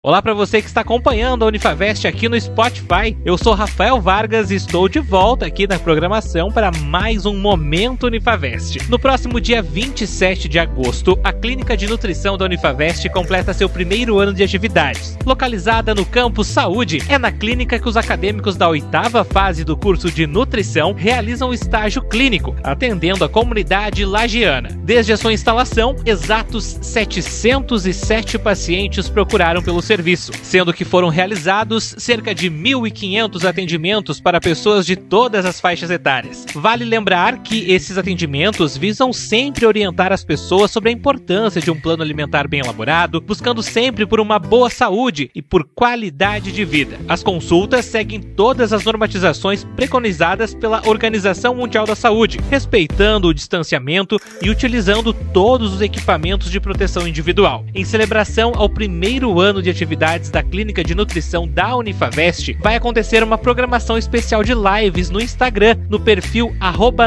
Olá para você que está acompanhando a Unifavest aqui no Spotify. Eu sou Rafael Vargas e estou de volta aqui na programação para mais um Momento Unifavest. No próximo dia 27 de agosto, a Clínica de Nutrição da Unifavest completa seu primeiro ano de atividades. Localizada no campus Saúde, é na clínica que os acadêmicos da oitava fase do curso de nutrição realizam o estágio clínico, atendendo a comunidade lagiana. Desde a sua instalação, exatos 707 pacientes procuraram pelo serviço, sendo que foram realizados cerca de 1.500 atendimentos para pessoas de todas as faixas etárias. Vale lembrar que esses atendimentos visam sempre orientar as pessoas sobre a importância de um plano alimentar bem elaborado, buscando sempre por uma boa saúde e por qualidade de vida. As consultas seguem todas as normatizações preconizadas pela Organização Mundial da Saúde, respeitando o distanciamento e utilizando todos os equipamentos de proteção individual. Em celebração ao primeiro ano de atividades da Clínica de Nutrição da Unifavest, vai acontecer uma programação especial de lives no Instagram, no perfil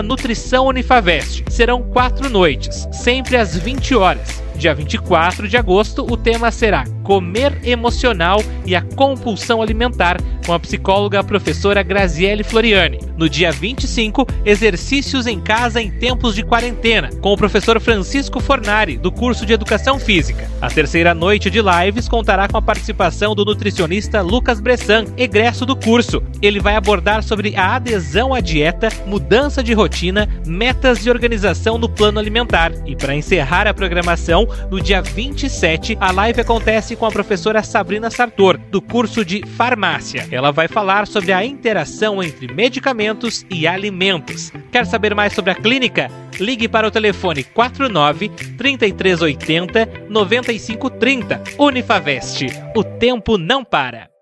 Nutrição Unifavest. Serão quatro noites, sempre às 20 horas. Dia 24 de agosto, o tema será Comer Emocional e a Compulsão Alimentar, com a psicóloga professora Graziele Floriani. No dia 25, Exercícios em Casa em Tempos de Quarentena, com o professor Francisco Fornari, do curso de Educação Física. A terceira noite de lives contará com a participação do nutricionista Lucas Bressan, egresso do curso. Ele vai abordar sobre a adesão à dieta, mudança de rotina, metas de organização no plano alimentar. E para encerrar a programação, no dia 27, a live acontece com a professora Sabrina Sartor, do curso de farmácia. Ela vai falar sobre a interação entre medicamentos e alimentos. Quer saber mais sobre a clínica? Ligue para o telefone 49 3380 9530. Unifavest. O tempo não para.